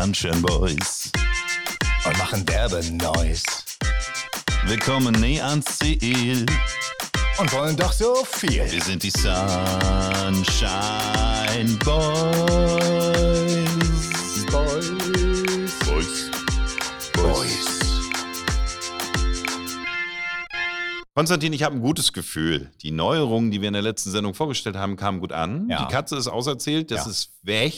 Sunshine Boys und machen derbe Noise. Wir kommen nie ans Ziel. Und wollen doch so viel. Wir sind die Sunshine Boys. Boys. Boys. Boys. Konstantin, ich habe ein gutes Gefühl. Die Neuerungen, die wir in der letzten Sendung vorgestellt haben, kamen gut an. Ja. Die Katze ist auserzählt, das Ja. ist weg.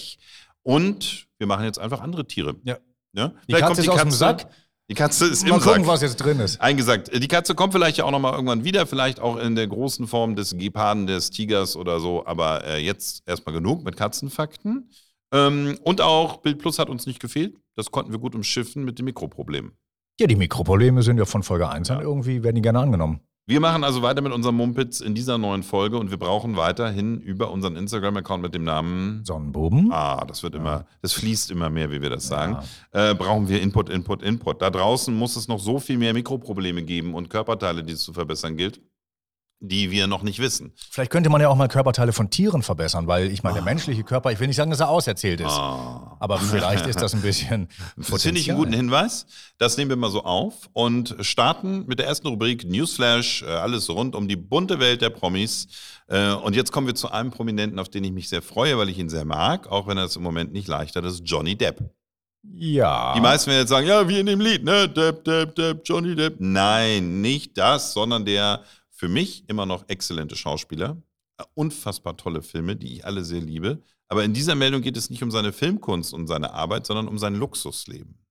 Und wir machen jetzt einfach andere Tiere. Ja. Ne? Die Katze ist aus dem Sack. Die Katze ist Mal im gucken, Sack. was jetzt drin ist. Eingesagt. Die Katze kommt vielleicht ja auch nochmal irgendwann wieder, vielleicht auch in der großen Form des Geparden, des Tigers oder so. Aber äh, jetzt erstmal genug mit Katzenfakten. Ähm, und auch Bild Plus hat uns nicht gefehlt. Das konnten wir gut umschiffen mit dem Mikroproblem. Ja, die Mikroprobleme sind ja von Folge 1 an. Ja. Irgendwie werden die gerne angenommen. Wir machen also weiter mit unserem Mumpitz in dieser neuen Folge und wir brauchen weiterhin über unseren Instagram-Account mit dem Namen. Sonnenbuben. Ah, das wird immer, das fließt immer mehr, wie wir das sagen. Äh, brauchen wir Input, Input, Input. Da draußen muss es noch so viel mehr Mikroprobleme geben und Körperteile, die es zu verbessern gilt, die wir noch nicht wissen. Vielleicht könnte man ja auch mal Körperteile von Tieren verbessern, weil ich meine, der menschliche Körper, ich will nicht sagen, dass er auserzählt ist. Ah. Aber vielleicht ist das ein bisschen. Das finde ich einen guten Hinweis. Das nehmen wir mal so auf und starten mit der ersten Rubrik Newsflash. äh, Alles rund um die bunte Welt der Promis. Äh, Und jetzt kommen wir zu einem Prominenten, auf den ich mich sehr freue, weil ich ihn sehr mag, auch wenn er es im Moment nicht leicht hat. Das ist Johnny Depp. Ja. Die meisten werden jetzt sagen, ja, wie in dem Lied, ne? Depp, Depp, Depp, Johnny Depp. Nein, nicht das, sondern der für mich immer noch exzellente Schauspieler. Äh, Unfassbar tolle Filme, die ich alle sehr liebe. Aber in dieser Meldung geht es nicht um seine Filmkunst und seine Arbeit, sondern um sein Luxusleben.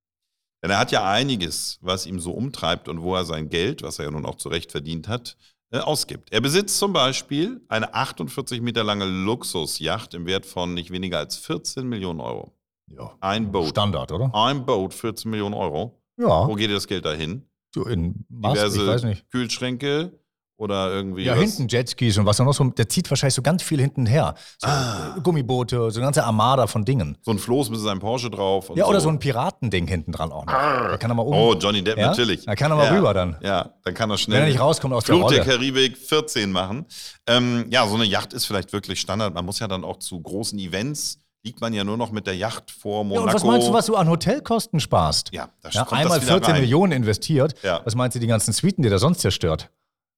Denn er hat ja einiges, was ihm so umtreibt und wo er sein Geld, was er ja nun auch zurecht verdient hat, äh, ausgibt. Er besitzt zum Beispiel eine 48 Meter lange Luxusjacht im Wert von nicht weniger als 14 Millionen Euro. ja. Ein Boot. Standard, oder? Ein Boot, 14 Millionen Euro. Ja. Wo geht das Geld dahin? In Mast, Diverse ich weiß nicht. Kühlschränke oder irgendwie. Ja, was? hinten Jetskis und was auch noch so. Der zieht wahrscheinlich so ganz viel hinten her. So Ah. äh, Gummiboote, so eine ganze Armada von Dingen. So ein Floß mit seinem Porsche drauf. Ja, oder so. so ein Piratending hinten dran auch noch. Da kann er mal um. Oh, Johnny Depp, Ja? natürlich. Da kann er mal ja. rüber dann. Ja, dann kann er schnell. Wenn er nicht rauskommt aus der Fluch der Rolle. Karibik 14 machen. Ähm, ja, so eine Yacht ist vielleicht wirklich Standard. Man muss ja dann auch zu großen Events, liegt man ja nur noch mit der Yacht vor Monaco. Ja, und was meinst du, was du an Hotelkosten sparst? Ja, da Ja, einmal das wieder 14 rein. Millionen investiert. Ja. Was meinst du, die ganzen Suiten, die der sonst zerstört?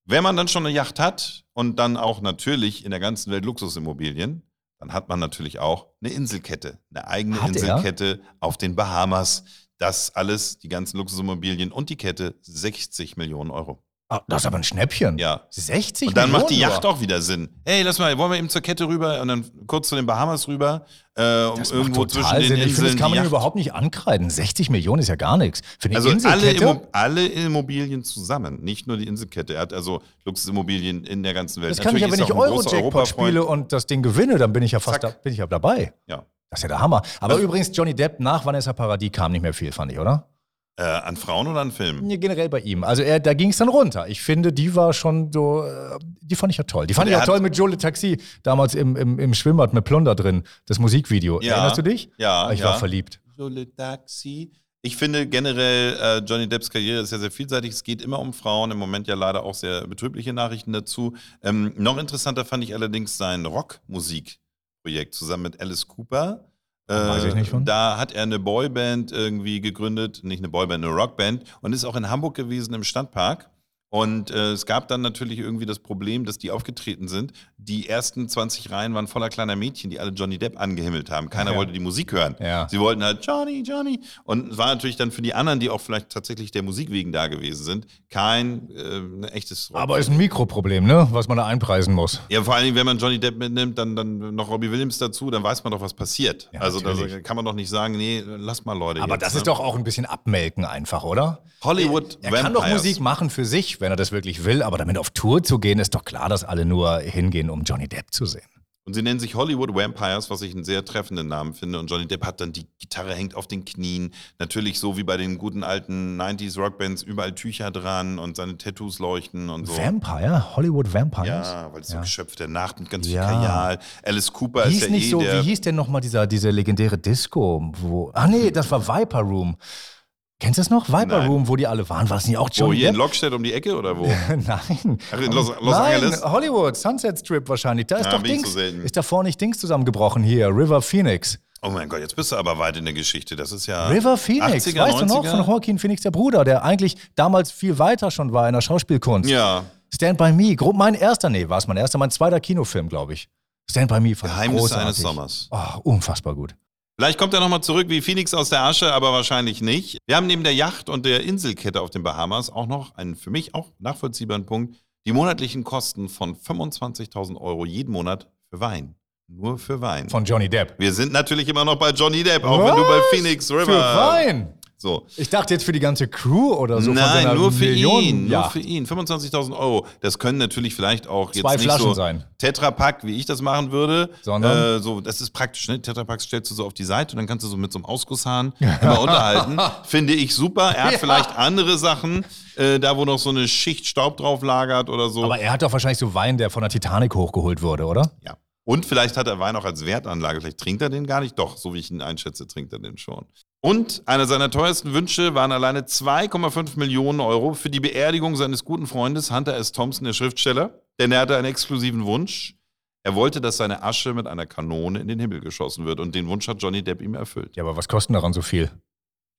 Wenn man dann schon eine Yacht hat und dann auch natürlich in der ganzen Welt Luxusimmobilien, dann hat man natürlich auch eine Inselkette, eine eigene Hat er? Inselkette auf den Bahamas. Das alles, die ganzen Luxusimmobilien und die Kette 60 Millionen Euro. Ah, das ist aber ein Schnäppchen. Ja. 60 Und dann macht die Millionen Yacht auch wieder Sinn. Hey, lass mal, wollen wir eben zur Kette rüber und dann kurz zu den Bahamas rüber? Äh, um Das irgendwo macht total zwischen den Sinn. Ich finde, Inseln das kann man überhaupt nicht ankreiden. 60 Millionen ist ja gar nichts. Für die Also alle? Immo alle Immobilien zusammen, nicht nur die Inselkette. Er hat also Luxusimmobilien in der ganzen Welt. das kann ich ja, wenn Natürlich ich Euro-Jackpot spiele und das Ding gewinne, dann bin ich ja fast da, bin ich ja dabei. Ja. Das ist ja der Hammer. Aber Also- übrigens, Johnny Depp nach Vanessa Paradis kam nicht mehr viel, fand ich, oder? Äh, an Frauen oder an Filmen? Nee, generell bei ihm. Also er, da ging es dann runter. Ich finde, die war schon so, äh, die fand ich ja toll. Die fand Und ich auch hat- toll mit Jolie Taxi, damals im, im, im Schwimmbad mit Plunder drin, das Musikvideo. Ja. Erinnerst du dich? Ja, Ich ja. war verliebt. Jole Taxi. Ich finde generell, äh, Johnny Depps Karriere ist ja sehr vielseitig. Es geht immer um Frauen. Im Moment ja leider auch sehr betrübliche Nachrichten dazu. Ähm, noch interessanter fand ich allerdings sein Rockmusikprojekt zusammen mit Alice Cooper. Äh, Weiß ich nicht von. Da hat er eine Boyband irgendwie gegründet, nicht eine Boyband, eine Rockband und ist auch in Hamburg gewesen im Stadtpark. Und äh, es gab dann natürlich irgendwie das Problem, dass die aufgetreten sind. Die ersten 20 Reihen waren voller kleiner Mädchen, die alle Johnny Depp angehimmelt haben. Keiner Ja. wollte die Musik hören. Ja. Sie wollten halt Johnny, Johnny. Und es war natürlich dann für die anderen, die auch vielleicht tatsächlich der Musik wegen da gewesen sind, kein äh, ein echtes Rock. Aber ist ein Mikroproblem, ne? Was man da einpreisen muss. ja, vor allen Dingen, wenn man Johnny Depp mitnimmt, dann, dann noch Robbie Williams dazu, dann weiß man doch, was passiert. Ja, also da kann man doch nicht sagen, nee, lass mal Leute. Aber jetzt, das ne? ist doch auch ein bisschen abmelken einfach, oder? Hollywood Er kann doch. Musik machen für sich, wenn er das wirklich will, aber damit auf Tour zu gehen, ist doch klar, dass alle nur hingehen, um Johnny Depp zu sehen. Und sie nennen sich Hollywood Vampires, was ich einen sehr treffenden Namen finde. Und Johnny Depp hat dann die Gitarre hängt auf den Knien. Natürlich so wie bei den guten alten 90s Rockbands, überall Tücher dran und seine Tattoos leuchten und so. Vampire? Hollywood Vampires? Ja, weil es so Ja. Geschöpf der Nacht und ganz viel Ja. Kajal. Alice Cooper ist Hieß ja nicht eh so, der. wie hieß denn nochmal dieser, diese legendäre Disco? Wo, ah nee, das war Viper Room. Kennst du das noch? Viper Nein. Room, wo die alle waren. War das nicht auch wo, Johnny hier in Depp? Lockstedt um die Ecke oder wo? Nein. Ach, in Los- Los Nein, Angeles? Hollywood, Sunset Strip wahrscheinlich. Da ist Ja, doch bin ich Dings. ist da vorne nicht Dings zusammengebrochen hier, River Phoenix. Oh mein Gott, jetzt bist du aber weit in der Geschichte. Das ist ja. River Phoenix, 80er, weißt du noch, 90er? von Joaquin Phoenix, der Bruder, der eigentlich damals viel weiter schon war in der Schauspielkunst. Ja. Stand By Me, grob mein erster, nee, war es mein erster, mein zweiter Kinofilm, glaube ich. Stand By Me fand ich Geheimnisse großartig. eines Sommers. Oh, unfassbar gut. Vielleicht kommt er nochmal zurück wie Phoenix aus der Asche, aber wahrscheinlich nicht. Wir haben neben der Yacht und der Inselkette auf den Bahamas auch noch einen für mich auch nachvollziehbaren Punkt. Die monatlichen Kosten von 25.000 Euro jeden Monat für Wein. Nur für Wein. Von Johnny Depp. Wir sind natürlich immer noch bei Johnny Depp, auch wenn du bei Was? Phoenix River. Für Wein. So. Ich dachte jetzt für die ganze Crew oder so. Nein, nur für Millionen- ihn. Nur Ja. für ihn. 25.000 Euro. Das können natürlich vielleicht auch jetzt Zwei nicht Flaschen so sein. Tetrapack, wie ich das machen würde. Sondern? Äh, so, das ist praktisch, ne? Tetrapack stellst du so auf die Seite und dann kannst du so mit so einem Ausgusshahn immer unterhalten. Finde ich super. Er hat Ja. vielleicht andere Sachen, äh, da wo noch so eine Schicht Staub drauf lagert oder so. Aber er hat doch wahrscheinlich so Wein, der von der Titanic hochgeholt wurde, oder? Ja. Und vielleicht hat er Wein auch als Wertanlage. Vielleicht trinkt er den gar nicht. Doch, so wie ich ihn einschätze, trinkt er den schon. Und einer seiner teuersten Wünsche waren alleine 2,5 Millionen Euro für die Beerdigung seines guten Freundes Hunter S. Thompson, der Schriftsteller. Denn er hatte einen exklusiven Wunsch. Er wollte, dass seine Asche mit einer Kanone in den Himmel geschossen wird. Und den Wunsch hat Johnny Depp ihm erfüllt. Ja, aber was kostet daran so viel?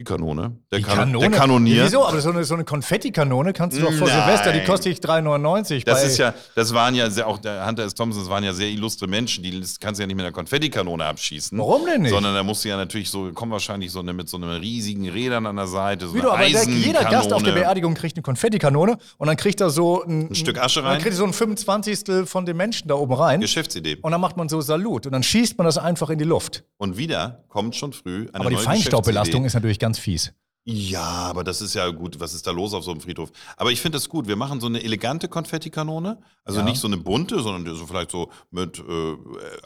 Die Kanone. Der, Die Kan der Kanonier. Wieso? Aber so eine, so eine Konfettikanone kannst du doch vor Nein. Silvester, die kostet dich 3,99. Das ist ja, das waren ja sehr, auch der Hunter S. Thompson, das waren ja sehr illustre Menschen, die kannst du ja nicht mit einer Konfettikanone abschießen. Warum denn nicht? Sondern da musst du ja natürlich so, kommen wahrscheinlich so eine, mit so einem riesigen Rädern an der Seite, so Wie du, aber der, jeder Gast auf der. Beerdigung kriegt eine Konfettikanone und dann kriegt er so ein, Ein Stück Asche Dann rein? kriegt er so ein 25. von den Menschen da oben rein. Geschäftsidee. Und dann macht man so Salut und dann schießt man das einfach in die Luft. Und wieder kommt schon früh eine Aber die Feinstaubbelastung ist natürlich ganz fies. Ja, aber das ist ja gut. Was ist da los auf so einem Friedhof? Aber ich finde das gut. Wir machen so eine elegante Konfettikanone. Also Ja. nicht so eine bunte, sondern so vielleicht so mit. Äh,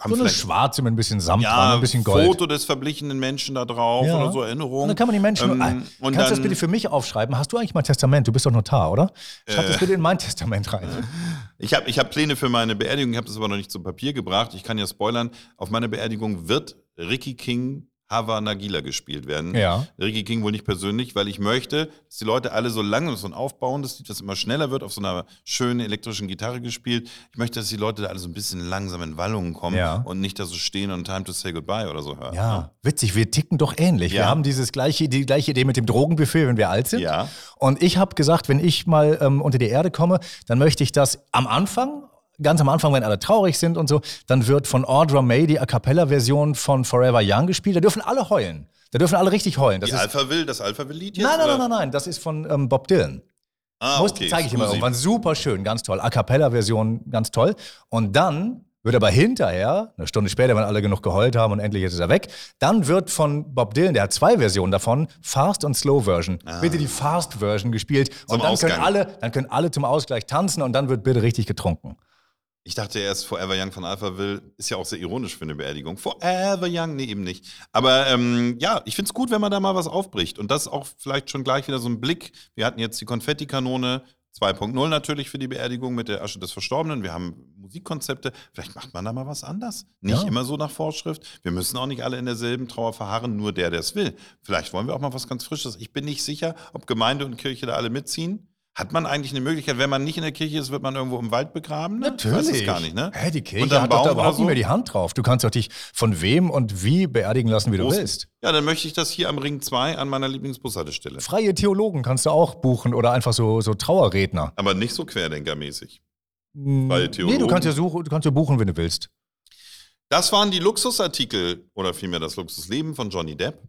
haben So eine schwarze mit ein bisschen Samt dran, ja, ein bisschen Gold. Foto des verblichenen Menschen da drauf Ja. oder so Erinnerung. Und dann kann man die Menschen. Ähm, Ah, kannst du das dann- bitte für mich aufschreiben? Hast du eigentlich mein Testament? Du bist doch Notar, oder? Schreib Äh. das bitte in mein Testament rein. Ich habe ich hab Pläne für meine Beerdigung, ich habe das aber noch nicht zu Papier gebracht. Ich kann ja spoilern, auf meiner Beerdigung wird Ricky King Hava Nagila gespielt werden. Ja. Ricky King wohl nicht persönlich, weil ich möchte, dass die Leute alle so lange, so ein aufbauendes Lied, das immer schneller wird, auf so einer schönen elektrischen Gitarre gespielt. Ich möchte, dass die Leute da alle so ein bisschen langsam in Wallungen kommen Ja. und nicht da so stehen und Time to Say Goodbye oder so hören. Ja, witzig, wir ticken doch ähnlich. Wir Ja. haben dieses gleiche, die gleiche Idee mit dem Drogenbuffet, wenn wir alt sind. Ja. Und ich habe gesagt, wenn ich mal ähm, unter die Erde komme, dann möchte ich das am Anfang, ganz am Anfang, wenn alle traurig sind und so, dann wird von Audra May die A Cappella-Version von Forever Young gespielt. Da dürfen alle heulen. Da dürfen alle richtig heulen. Das Die ist, Alpha Will, das Alpha Will-Lied jetzt? nein, nein, oder? nein, nein, nein, das ist von ähm, Bob Dylan. Ah, Muss, okay. zeige ich Scusi. irgendwann. Super schön, ganz toll. A Cappella-Version, ganz toll. Und dann wird aber hinterher, eine Stunde später, wenn alle genug geheult haben und endlich ist er weg, dann wird von Bob Dylan, der hat zwei Versionen davon, Fast und Slow Version. Bitte die Fast Version gespielt. Zum und dann können, alle, dann können alle zum Ausgleich tanzen und dann wird bitte richtig getrunken. Ich dachte erst, Forever Young von Alpha Will ist ja auch sehr ironisch für eine Beerdigung. Forever Young, nee, eben nicht. Aber ähm, ja, ich finde es gut, wenn man da mal was aufbricht. Und das auch vielleicht schon gleich wieder so ein Blick. Wir hatten jetzt die Konfettikanone 2.0 natürlich für die Beerdigung mit der Asche des Verstorbenen. Wir haben Musikkonzepte. Vielleicht macht man da mal was anders. Nicht Ja. immer so nach Vorschrift. Wir müssen auch nicht alle in derselben Trauer verharren, nur der, der es will. Vielleicht wollen wir auch mal was ganz Frisches. Ich bin nicht sicher, ob Gemeinde und Kirche da alle mitziehen. Hat man eigentlich eine Möglichkeit, wenn man nicht in der Kirche ist, wird man irgendwo im Wald begraben? Ne? Ich weiß es gar nicht, ne? Hä, die Kirche Unter einem hat doch da Baum überhaupt so? nicht mehr die Hand drauf. Du kannst doch dich von wem und wie beerdigen lassen, wie du Groß- willst. Ja, dann möchte ich das hier am Ring 2 an meiner Lieblingsbushaltestelle. Freie Theologen kannst du auch buchen oder einfach so, so Trauerredner. Aber nicht so querdenkermäßig. Freie Nee, du Theologen? kannst ja, suchen, du kannst ja buchen, wenn du willst. Das waren die Luxusartikel oder vielmehr das Luxusleben von Johnny Depp.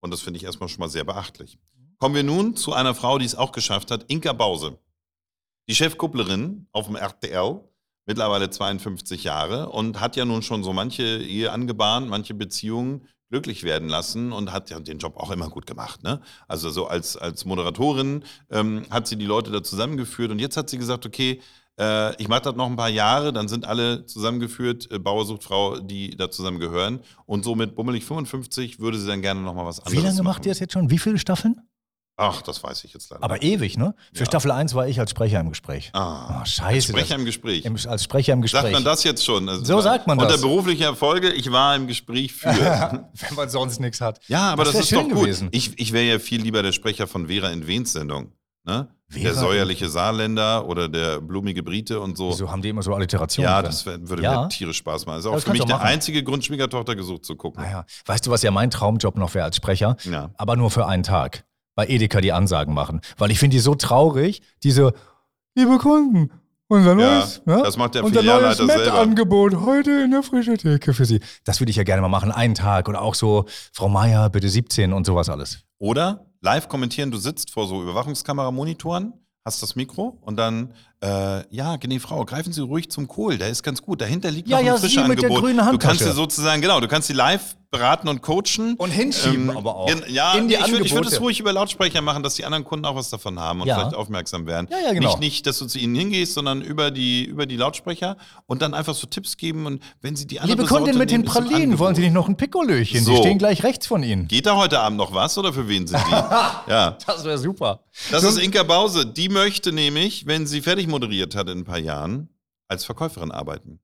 Und das finde ich erstmal schon mal sehr beachtlich. Kommen wir nun zu einer Frau, die es auch geschafft hat, Inka Bause. Die Chefkupplerin auf dem RTL, mittlerweile 52 Jahre und hat ja nun schon so manche Ehe angebahnt, manche Beziehungen glücklich werden lassen und hat ja den Job auch immer gut gemacht. Ne? Also so als, als Moderatorin ähm, hat sie die Leute da zusammengeführt und jetzt hat sie gesagt, okay, äh, ich mache das noch ein paar Jahre, dann sind alle zusammengeführt, äh, Bauer sucht Frau, die da zusammengehören und so mit bummelig 55 würde sie dann gerne noch mal was anderes Wie lange machen. macht ihr das jetzt schon? Wie viele Staffeln? Ach, das weiß ich jetzt leider. Aber ewig, ne? Für Ja. Staffel 1 war ich als Sprecher im Gespräch. ah, Oh, scheiße. Sprecher das- im Gespräch. Im, als Sprecher im Gespräch. Sagt man das jetzt schon? Also, So sagt man unter das. beruflicher Erfolge, ich war im Gespräch für. Wenn man sonst nichts hat. ja, aber das, wär ist doch gut. gewesen. Ich, ich wäre ja viel lieber der Sprecher von Vera in Wens Sendung. Ne? Der säuerliche Saarländer oder der blumige Brite und so. Wieso haben die immer so Alliterationen? Ja, das wär, würde Ja. mir tierisch Spaß machen. Das ist auch das für mich du der einzige Grund, Schwiegertochter gesucht zu gucken. Naja, weißt du, was ja mein Traumjob noch wäre als Sprecher? Ja. Aber nur für einen Tag. Bei Edeka die Ansagen machen. Weil ich finde die so traurig, diese, liebe Kunden, unser Ja, neues, ne? das macht der unser neues. Met-Angebot heute in der frischen Theke für Sie. Das würde ich ja gerne mal machen, einen Tag. Und auch so, Frau Meier, bitte 17 und sowas alles. Oder live kommentieren, du sitzt vor so Überwachungskameramonitoren, hast das Mikro und dann, äh, ja, gnä Frau, greifen Sie ruhig zum Kohl, der ist ganz gut. Dahinter liegt Ja, noch ein ja, der Angebot. du kannst sie sozusagen, genau, du kannst sie live beraten und coachen. Und hinschieben Ähm, aber auch. gen- Ja, In die ich würde würd es ruhig über Lautsprecher machen, dass die anderen Kunden auch was davon haben und Ja. vielleicht aufmerksam werden. Ja, ja, genau. Nicht, nicht, dass du zu ihnen hingehst, sondern über die, über die Lautsprecher und dann einfach so Tipps geben und wenn sie die andere Liebe Kundin Sorte mit den nehmen, Pralinen, wollen Sie nicht noch ein Pikolöchen? So. Die stehen gleich rechts von Ihnen. Geht da heute Abend noch was oder für wen sind die? ja. Das wäre super. Das ist Inka Bause. Die möchte nämlich, wenn sie fertig moderiert hat in ein paar Jahren, als Verkäuferin arbeiten.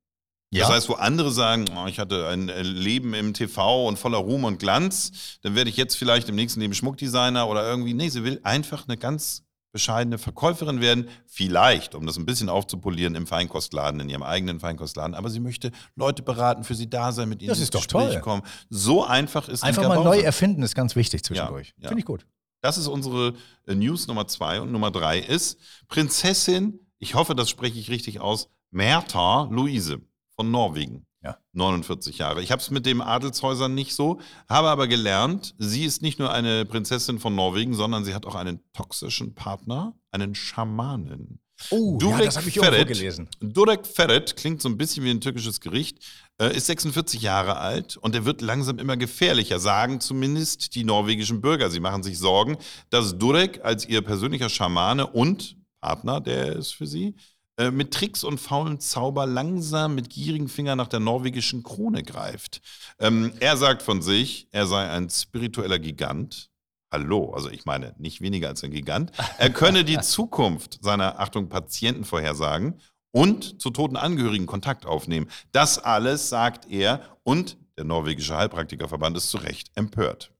Ja. Das heißt, wo andere sagen, oh, ich hatte ein äh, Leben im TV und voller Ruhm und Glanz, dann werde ich jetzt vielleicht im nächsten Leben Schmuckdesigner oder irgendwie. Nee, sie will einfach eine ganz bescheidene Verkäuferin werden. Vielleicht, um das ein bisschen aufzupolieren, im Feinkostladen, in ihrem eigenen Feinkostladen. Aber sie möchte Leute beraten, für sie da sein, mit ihnen Das ins ist doch Gespräch toll. kommen. So einfach ist Einfach Inka mal neu erfinden ist ganz wichtig zwischendurch. ja. Finde ich gut. Das ist unsere äh, News Nummer zwei und Nummer drei ist Prinzessin, ich hoffe, das spreche ich richtig aus, Märta Luise von Norwegen. Ja. 49 Jahre. Ich habe es mit den Adelshäusern nicht so, habe aber gelernt, sie ist nicht nur eine Prinzessin von Norwegen, sondern sie hat auch einen toxischen Partner, einen Schamanen. Oh, Durek ja, das habe ich Ferret. gelesen. Durek Ferret klingt so ein bisschen wie ein türkisches Gericht, äh, ist 46 Jahre alt und er wird langsam immer gefährlicher, sagen zumindest die norwegischen Bürger. Sie machen sich Sorgen, dass Durek als ihr persönlicher Schamane und Partner, der ist für sie, äh, mit Tricks und faulen Zauber langsam mit gierigen Fingern nach der norwegischen Krone greift. Ähm, er sagt von sich, er sei ein spiritueller Gigant. Hallo, also ich meine, nicht weniger als ein Gigant. Er könne die Zukunft seiner, Achtung, Patienten vorhersagen und zu toten Angehörigen Kontakt aufnehmen. Das alles sagt er und der norwegische Heilpraktikerverband ist zu Recht empört.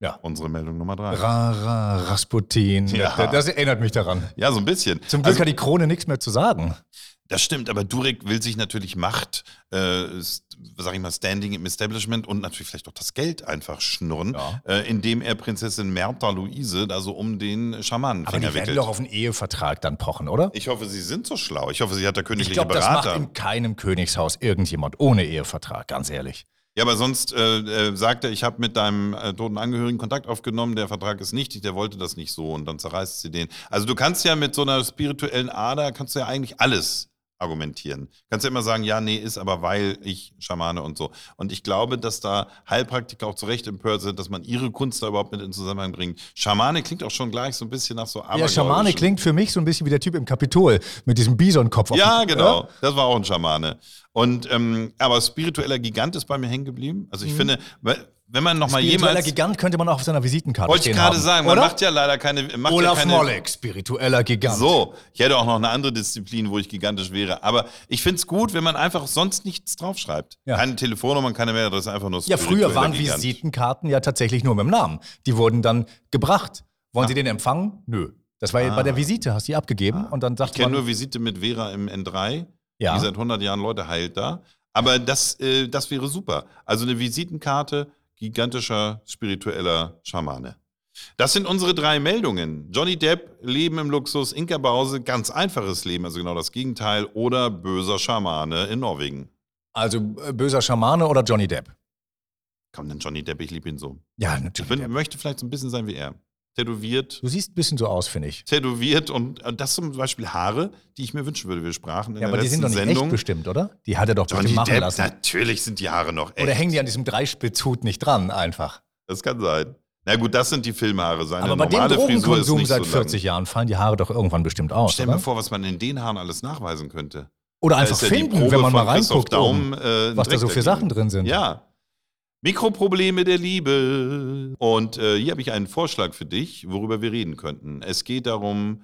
Ja. Unsere Meldung Nummer drei. Rara, Rasputin. Ja. Das erinnert mich daran. Ja, so ein bisschen. Zum Glück Also, hat die Krone nichts mehr zu sagen. Das stimmt, aber Durek will sich natürlich Macht, äh, sag ich mal, Standing im Establishment und natürlich vielleicht auch das Geld einfach schnurren, Ja. äh, indem er Prinzessin Märta Luise da so um den Aber Schamanenfinger die werden wickelt. doch auf einen Ehevertrag dann pochen, oder? Ich hoffe, Sie sind so schlau. Ich hoffe, sie hat da Ich königliche glaube, das macht Berater. in keinem Königshaus irgendjemand ohne Ehevertrag, ganz ehrlich. Ja, aber sonst äh, äh, sagt er, ich habe mit deinem äh, toten Angehörigen Kontakt aufgenommen, der Vertrag ist nichtig, der wollte das nicht so und dann zerreißt sie den. Also du kannst ja mit so einer spirituellen Ader, kannst du ja eigentlich alles argumentieren. Kannst ja immer sagen, ja, nee, ist aber weil ich Schamane und so. Und ich glaube, dass da Heilpraktiker auch zu Recht empört sind, dass man ihre Kunst da überhaupt mit in Zusammenhang bringt. Schamane klingt auch schon gleich so ein bisschen nach so Ja, Schamane klingt für mich so ein bisschen wie der Typ im Kapitol mit diesem Bisonkopf. auf Ja, dem- genau. Das war auch ein Schamane. Und ähm, aber spiritueller Gigant ist bei mir hängen geblieben. Also ich finde, weil- wenn man noch mal Spiritueller jemals Gigant könnte man auch auf seiner Visitenkarte wollte ich gerade haben, sagen, man oder? macht ja leider keine macht Olaf ja keine, Molleck, spiritueller Gigant. So, ich hätte auch noch eine andere Disziplin, wo ich gigantisch wäre. Aber ich finde es gut, wenn man einfach sonst nichts draufschreibt. Ja. Keine Telefonnummer, keine Mailadresse, einfach nur Ja, früher waren Gigant. Visitenkarten ja tatsächlich nur mit dem Namen. Die wurden dann gebracht. Wollen Sie den empfangen? Nö. Das war ja Ah. bei der Visite, hast du die abgegeben und dann Ich sagt kenne man, nur Visite mit Vera im N3, ja, die seit 100 Jahren Leute heilt da. Aber das, äh, das wäre super. Also eine Visitenkarte, gigantischer spiritueller Schamane. Das sind unsere drei Meldungen. Johnny Depp, Leben im Luxus, Inka Bause, ganz einfaches Leben, also genau das Gegenteil, oder böser Schamane in Norwegen. also äh, böser Schamane oder Johnny Depp? Komm, denn Johnny Depp, ich liebe ihn so. Ja, Ich natürlich. bin, Depp. möchte vielleicht so ein bisschen sein wie er. Tätowiert, Du siehst ein bisschen so aus, finde ich. tätowiert und und das zum Beispiel Haare, die ich mir wünschen würde. Wir sprachen in Ja, der aber die sind doch nicht echt Sendung. bestimmt, oder? Die hat er doch Johnny bestimmt machen Depp, lassen. natürlich sind die Haare noch echt. Oder hängen die an diesem Dreispitzhut nicht dran, einfach. Das kann sein. Na gut, das sind die Filmhaare. Seine aber bei dem Drogenkonsum seit so lang. 40 Jahren fallen die Haare doch irgendwann bestimmt aus. Stell mir oder? vor, was man in den Haaren alles nachweisen könnte. Oder Da einfach ja finden, Probe wenn man mal reinguckt, Daum, oben, äh, was da so für. Sachen drin sind. Ja. Mikroprobleme der Liebe. Und äh, hier habe ich einen Vorschlag für dich, worüber wir reden könnten. Es geht darum,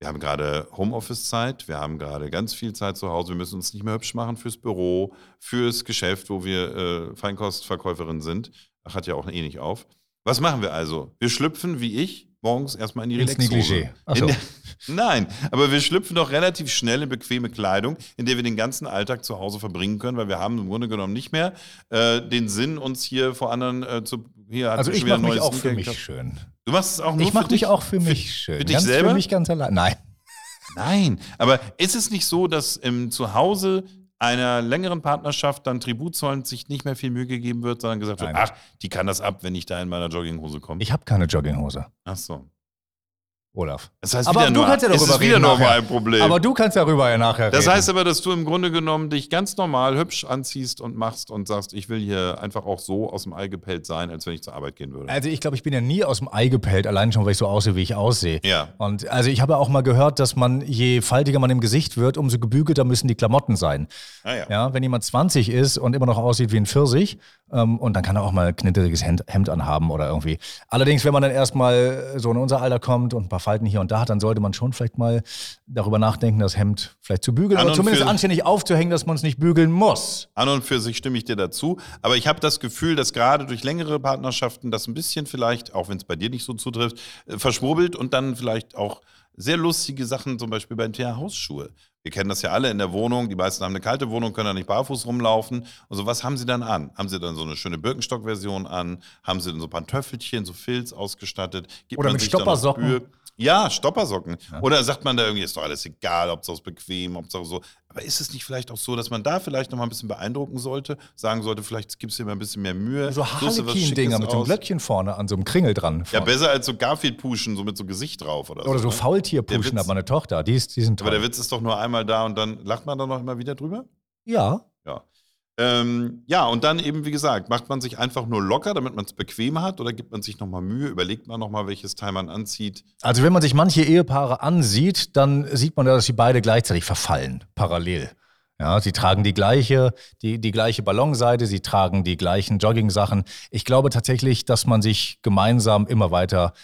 wir haben gerade Homeoffice-Zeit, wir haben gerade ganz viel Zeit zu Hause, wir müssen uns nicht mehr hübsch machen fürs Büro, fürs Geschäft, wo wir äh, Feinkostverkäuferin sind. Ach, hat ja auch eh nicht auf. Was machen wir also? Wir schlüpfen, wie ich, morgens erstmal in die Relaxhose. So. Nein, aber wir schlüpfen doch relativ schnell in bequeme Kleidung, in der wir den ganzen Alltag zu Hause verbringen können, weil wir haben im Grunde genommen nicht mehr äh, den Sinn, uns hier vor anderen äh, zu. Hier Also ich mache mich auch für mich schön. Du machst es auch nur Ich mache für mich dich? auch für mich schön. für dich ganz selber? Für mich ganz allein. Nein. Nein, aber ist es nicht so, dass im Zuhause einer längeren Partnerschaft dann Tribut zollend sich nicht mehr viel Mühe gegeben wird, sondern gesagt wird, Nein. ach, die kann das ab, wenn ich da in meiner Jogginghose komme. Ich habe keine Jogginghose, Ach so. Olaf. Das heißt, Aber wieder du nur, kannst ja darüber ist wieder reden nur nachher. mal ein Problem. Aber du kannst darüber ja nachher das reden. heißt aber, dass du im Grunde genommen dich ganz normal hübsch anziehst und machst und sagst, ich will hier einfach auch so aus dem Ei gepellt sein, als wenn ich zur Arbeit gehen würde. Also ich glaube, ich bin ja nie aus dem Ei gepellt, allein schon, weil ich so aussehe, wie ich aussehe. Ja. Und also ich habe auch mal gehört, dass man, je faltiger man im Gesicht wird, umso gebügelter müssen die Klamotten sein. Ah, ja. Ja, wenn jemand 20 ist und immer noch aussieht wie ein Pfirsich, ähm, und dann kann er auch mal ein knitteriges Hemd, Hemd anhaben oder irgendwie. Allerdings, wenn man dann erstmal so in unser Alter kommt und ein paar Falten hier und da hat, dann sollte man schon vielleicht mal darüber nachdenken, das Hemd vielleicht zu bügeln An oder und zumindest anständig aufzuhängen, dass man es nicht bügeln muss. An und für sich stimme ich dir dazu. Aber ich habe das Gefühl, dass gerade durch längere Partnerschaften das ein bisschen vielleicht, auch wenn es bei dir nicht so zutrifft, äh, verschwurbelt und dann vielleicht auch sehr lustige Sachen, zum Beispiel beim Thema Hausschuhe. Wir kennen das ja alle in der Wohnung. Die meisten haben eine kalte Wohnung, können da nicht barfuß rumlaufen. Also was haben sie dann an? Haben sie dann so eine schöne Birkenstock-Version an? Haben sie dann so Pantoffelchen, so Filz ausgestattet? Gibt Oder mit sich noch Stoppersocken? Ja, Stoppersocken. Oder sagt man da irgendwie, ist doch alles egal, Hauptsache es bequem, Hauptsache so. Aber ist es nicht vielleicht auch so, dass man da vielleicht noch mal ein bisschen beeindrucken sollte? Sagen sollte, vielleicht gibst du dir mal ein bisschen mehr Mühe. So Harlequin-Dinger mit so einem aus. Glöckchen vorne an so einem Kringel dran. Ja, vorne. besser als so Garfield-Puschen, so mit so Gesicht drauf oder, oder so ne? Faultierpuschen hat meine Tochter. Die, ist, die sind Aber toll. der Witz ist doch nur einmal da und dann lacht man da noch immer wieder drüber? ja, Ja. Ähm, ja, und dann eben, wie gesagt, macht man sich einfach nur locker, damit man es bequem hat, oder gibt man sich nochmal Mühe, überlegt man nochmal, welches Teil man anzieht. Also wenn man sich manche Ehepaare ansieht, dann sieht man, ja, dass sie beide gleichzeitig verfallen, parallel. Ja, sie tragen die gleiche, die, die gleiche Ballonseite, sie tragen die gleichen Jogging-Sachen. Ich glaube tatsächlich, dass man sich gemeinsam immer weiter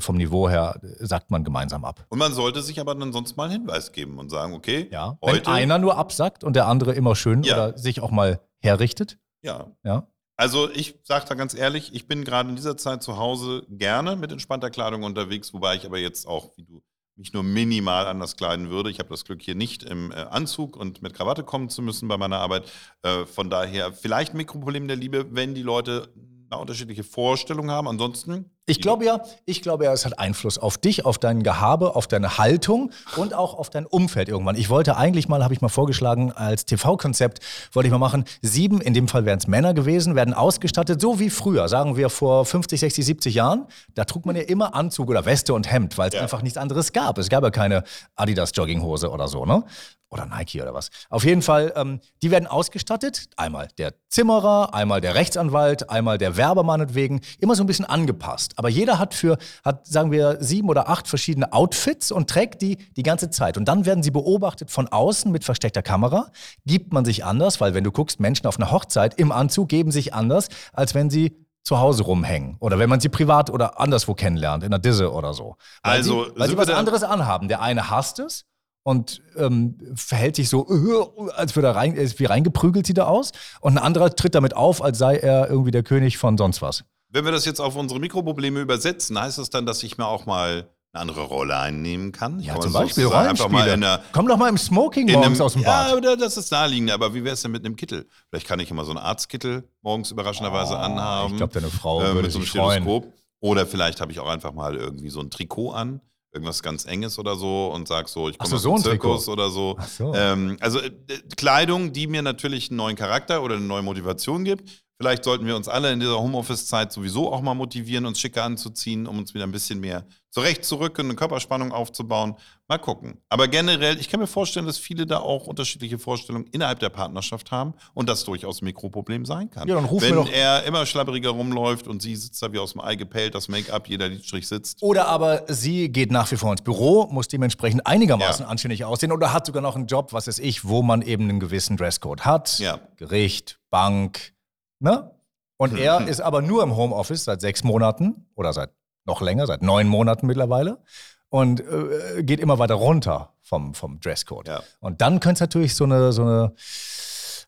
vom Niveau her, äh, sagt man gemeinsam ab. Und man sollte sich aber dann sonst mal einen Hinweis geben und sagen, okay, Ja. Wenn heute. einer nur absackt und der andere immer schön Ja. oder sich auch mal herrichtet. ja, Ja. Also ich sage da ganz ehrlich, ich bin gerade in dieser Zeit zu Hause gerne mit entspannter Kleidung unterwegs, wobei ich aber jetzt auch, wie du, mich nur minimal anders kleiden würde. Ich habe das Glück, hier nicht im äh, Anzug und mit Krawatte kommen zu müssen bei meiner Arbeit. Äh, von daher vielleicht ein Mikroproblem der Liebe, wenn die Leute eine unterschiedliche Vorstellung haben. Ansonsten. Ich glaube ja, ich glaube ja, es hat Einfluss auf dich, auf dein Gehabe, auf deine Haltung und auch auf dein Umfeld irgendwann. Ich wollte eigentlich mal, habe ich mal vorgeschlagen, als TV-Konzept wollte ich mal machen, sieben, in dem Fall wären es Männer gewesen, werden ausgestattet, so wie früher, sagen wir vor 50, 60, 70 Jahren. Da trug man ja immer Anzug oder Weste und Hemd, weil es Ja. einfach nichts anderes gab. Es gab ja keine Adidas-Jogginghose oder so, ne? Oder Nike oder was. Auf jeden Fall, ähm, die werden ausgestattet. Einmal der Zimmerer, einmal der Rechtsanwalt, einmal der Werber meinetwegen. Immer so ein bisschen angepasst. Aber jeder hat für, hat, sagen wir, sieben oder acht verschiedene Outfits und trägt die die ganze Zeit. Und dann werden sie beobachtet von außen mit versteckter Kamera. Gibt man sich anders, weil wenn du guckst, Menschen auf einer Hochzeit im Anzug geben sich anders, als wenn sie zu Hause rumhängen. Oder wenn man sie privat oder anderswo kennenlernt, in der Disse oder so. Weil Also, sie, weil sie was anderes anhaben. Der eine hasst es und ähm, verhält sich so, äh, als würde er rein, wie reingeprügelt sieht er aus. Und ein anderer tritt damit auf, als sei er irgendwie der König von sonst was. Wenn wir das jetzt auf unsere Mikroprobleme übersetzen, heißt das dann, dass ich mir auch mal eine andere Rolle einnehmen kann? Ja, zum Beispiel Rollenspiele. Komm doch mal im Smoking in morgens einem, aus dem Ja, Bad. aber das ist naheliegend. Aber wie wäre es denn mit einem Kittel? Vielleicht kann ich immer so einen Arztkittel morgens überraschenderweise anhaben. Oh, Ich glaube, deine Frau äh, würde mit so einem sich freuen. Oder vielleicht habe ich auch einfach mal irgendwie so ein Trikot an, irgendwas ganz Enges oder so und sag so, ich komme so, aus so dem Trikot. Zirkus oder so. So. Ähm, also äh, Kleidung, die mir natürlich einen neuen Charakter oder eine neue Motivation gibt. Vielleicht sollten wir uns alle in dieser Homeoffice-Zeit sowieso auch mal motivieren, uns schicker anzuziehen, um uns wieder ein bisschen mehr zurechtzurücken, eine Körperspannung aufzubauen. Mal gucken. Aber generell, ich kann mir vorstellen, dass viele da auch unterschiedliche Vorstellungen innerhalb der Partnerschaft haben und das durchaus ein Mikroproblem sein kann. Ja, dann ruf Wenn mir doch- er immer schlabberiger rumläuft und sie sitzt da wie aus dem Ei gepellt, das Make-up, jeder Lidstrich sitzt. Oder aber sie geht nach wie vor ins Büro, muss dementsprechend einigermaßen Ja. anständig aussehen oder hat sogar noch einen Job, was weiß ich, wo man eben einen gewissen Dresscode hat. Ja. Gericht, Bank, ne? Und Hm, er ist aber nur im Homeoffice seit sechs Monaten oder seit noch länger, seit neun Monaten mittlerweile und äh, geht immer weiter runter vom, vom Dresscode. Ja. Und dann könnte es natürlich so eine, so eine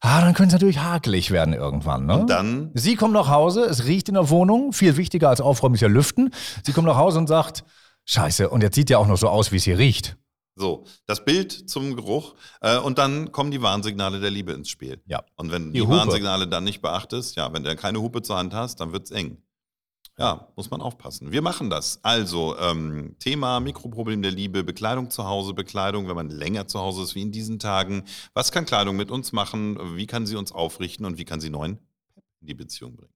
ah, dann könnte es natürlich hakelig werden irgendwann. Ne? Und dann Sie kommt nach Hause, es riecht in der Wohnung, viel wichtiger als ja Lüften. Sie kommt nach Hause und sagt, Scheiße, und jetzt sieht ja auch noch so aus, wie es hier riecht. So, das Bild zum Geruch äh, und dann kommen die Warnsignale der Liebe ins Spiel. Ja. Und wenn du Die die. Warnsignale dann nicht beachtest, ja, wenn du keine Hupe zur Hand hast, dann wird's eng. Ja, muss man aufpassen. Wir machen das. Also, ähm, Thema Mikroproblem der Liebe, Bekleidung zu Hause, Bekleidung, wenn man länger zu Hause ist wie in diesen Tagen. Was kann Kleidung mit uns machen? Wie kann sie uns aufrichten und wie kann sie neuen in die Beziehung bringen?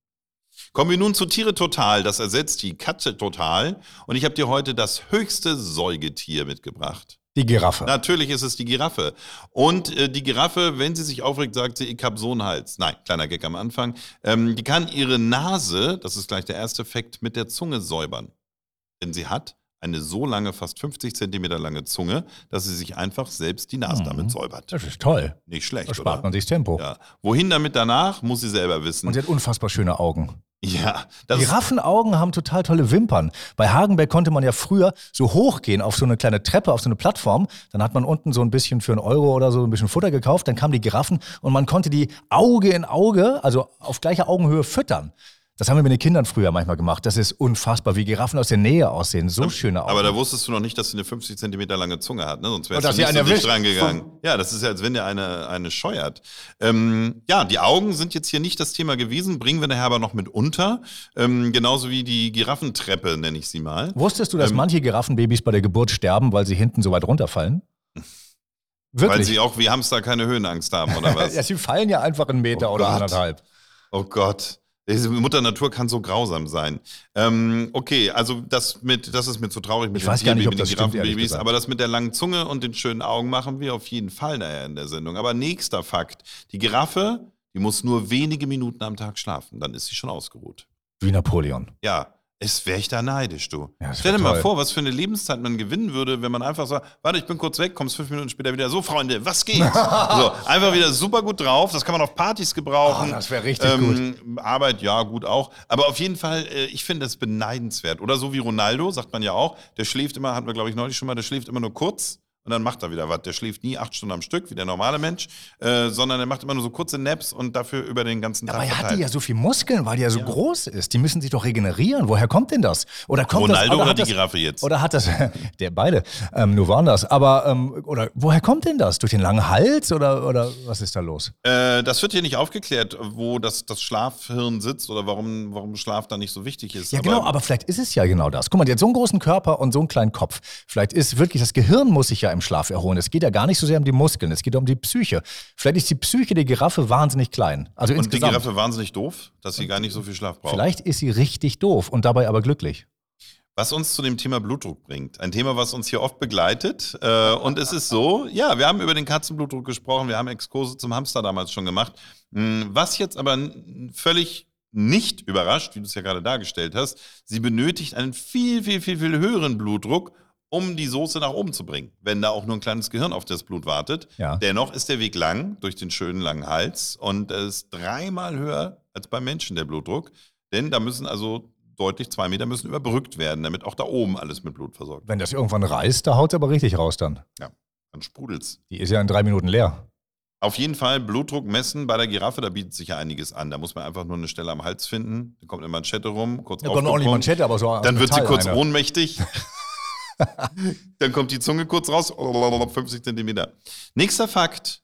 Kommen wir nun zu Tiere Total. Das ersetzt die Katze Total. Und ich habe dir heute das höchste Säugetier mitgebracht. Die Giraffe. Natürlich ist es die Giraffe. Und äh, die Giraffe, wenn sie sich aufregt, sagt sie, ich hab so einen Hals. Nein, kleiner Gag am Anfang. Ähm, die kann ihre Nase, das ist gleich der erste Effekt, mit der Zunge säubern. Denn sie hat eine so lange, fast 50 Zentimeter lange Zunge, dass sie sich einfach selbst die Nase Mhm. damit säubert. Das ist toll. Nicht schlecht, Da spart oder? man sich Tempo. Ja. Wohin damit danach, muss sie selber wissen. Und sie hat unfassbar schöne Augen. Ja, das ist, Giraffenaugen haben total tolle Wimpern. Bei Hagenbeck konnte man ja früher so hochgehen auf so eine kleine Treppe, auf so eine Plattform. Dann hat man unten so ein bisschen für einen Euro oder so ein bisschen Futter gekauft. Dann kamen die Giraffen und man konnte die Auge in Auge, also auf gleicher Augenhöhe füttern. Das haben wir mit den Kindern früher manchmal gemacht. Das ist unfassbar, wie Giraffen aus der Nähe aussehen. So schöne Augen. aber da wusstest du noch nicht, dass sie eine 50 Zentimeter lange Zunge hat, ne? sonst wärst du nicht so dicht rangegangen. Ja, das ist ja, als wenn der eine, eine scheuert. Ähm, ja, die Augen sind jetzt hier nicht das Thema gewesen, bringen wir nachher aber noch mit unter. Ähm, genauso wie die Giraffentreppe, nenne ich sie mal. Wusstest du, dass Ähm, manche Giraffenbabys bei der Geburt sterben, weil sie hinten so weit runterfallen? Wirklich? Weil sie auch wie Hamster keine Höhenangst haben, oder was? ja, sie fallen ja einfach einen Meter Oh oder Gott. anderthalb. Oh Gott. Mutter Natur kann so grausam sein. Ähm, okay, also das mit, das ist mir zu traurig mit Ich weiß gar nicht, ob das stimmt, aber das mit der langen Zunge und den schönen Augen machen wir auf jeden Fall nachher in der Sendung. Aber nächster Fakt: Die Giraffe, die muss nur wenige Minuten am Tag schlafen, dann ist sie schon ausgeruht. Wie Napoleon. Ja, es wäre ich da neidisch, du. Ja, Stell dir mal vor, was für eine Lebenszeit man gewinnen würde, wenn man einfach sagt, warte, ich bin kurz weg, kommst fünf Minuten später wieder. So, Freunde, was geht? so, einfach wieder super gut drauf. Das kann man auf Partys gebrauchen. Oh, das wär richtig ähm, Arbeit, ja, gut auch. Aber auf jeden Fall, äh, ich finde das beneidenswert. Oder so wie Ronaldo, sagt man ja auch, der schläft immer, hatten wir, glaube ich, neulich schon mal, der schläft immer nur kurz. Und dann macht er wieder was. Der schläft nie acht Stunden am Stück, wie der normale Mensch, äh, sondern er macht immer nur so kurze Naps und dafür über den ganzen Tag Aber er hat die ja so viel Muskeln, weil die ja so groß ist. Die müssen sich doch regenerieren. Woher kommt denn das? Oder kommt das, Ronaldo oder oder hat die das, Giraffe jetzt? Oder hat das, der beide, ähm, nur woanders. Aber, ähm, oder woher kommt denn das? Durch den langen Hals oder, oder was ist da los? Äh, das wird hier nicht aufgeklärt, wo das, das Schlafhirn sitzt oder warum, warum Schlaf da nicht so wichtig ist. Ja, genau, aber vielleicht ist es ja genau das. Guck mal, die hat so einen großen Körper und so einen kleinen Kopf. Vielleicht ist wirklich, das Gehirn muss sich ja im Schlaf erholen. Es geht ja gar nicht so sehr um die Muskeln, es geht um die Psyche. Vielleicht ist die Psyche der Giraffe wahnsinnig klein. Also und die insgesamt. Giraffe wahnsinnig doof, dass sie gar nicht so viel Schlaf braucht. Vielleicht ist sie richtig doof und dabei aber glücklich. Was uns zu dem Thema Blutdruck bringt. Ein Thema, was uns hier oft begleitet. Äh, und es ist so, ja, wir haben über den Katzenblutdruck gesprochen, wir haben Exkurse zum Hamster damals schon gemacht. Hm, Was jetzt aber völlig nicht überrascht, wie du es ja gerade dargestellt hast, sie benötigt einen viel, viel, viel, viel höheren Blutdruck, um die Soße nach oben zu bringen, wenn da auch nur ein kleines Gehirn auf das Blut wartet. Ja. Dennoch ist der Weg lang durch den schönen langen Hals und ist dreimal höher als beim Menschen der Blutdruck. Denn da müssen also deutlich zwei Meter müssen überbrückt werden, damit auch da oben alles mit Blut versorgt wird. Wenn das irgendwann reißt, da haut sie aber richtig raus dann. Dann sprudelt's. Die ist ja in drei Minuten leer. Auf jeden Fall Blutdruck messen bei der Giraffe, da bietet sich ja einiges an. Da muss man einfach nur eine Stelle am Hals finden, da kommt eine Manschette rum, kurz Da kommt auch nicht. Manschette, aber so Dann wird sie kurz eine. ohnmächtig. Dann kommt die Zunge kurz raus, 50 Zentimeter. Nächster Fakt.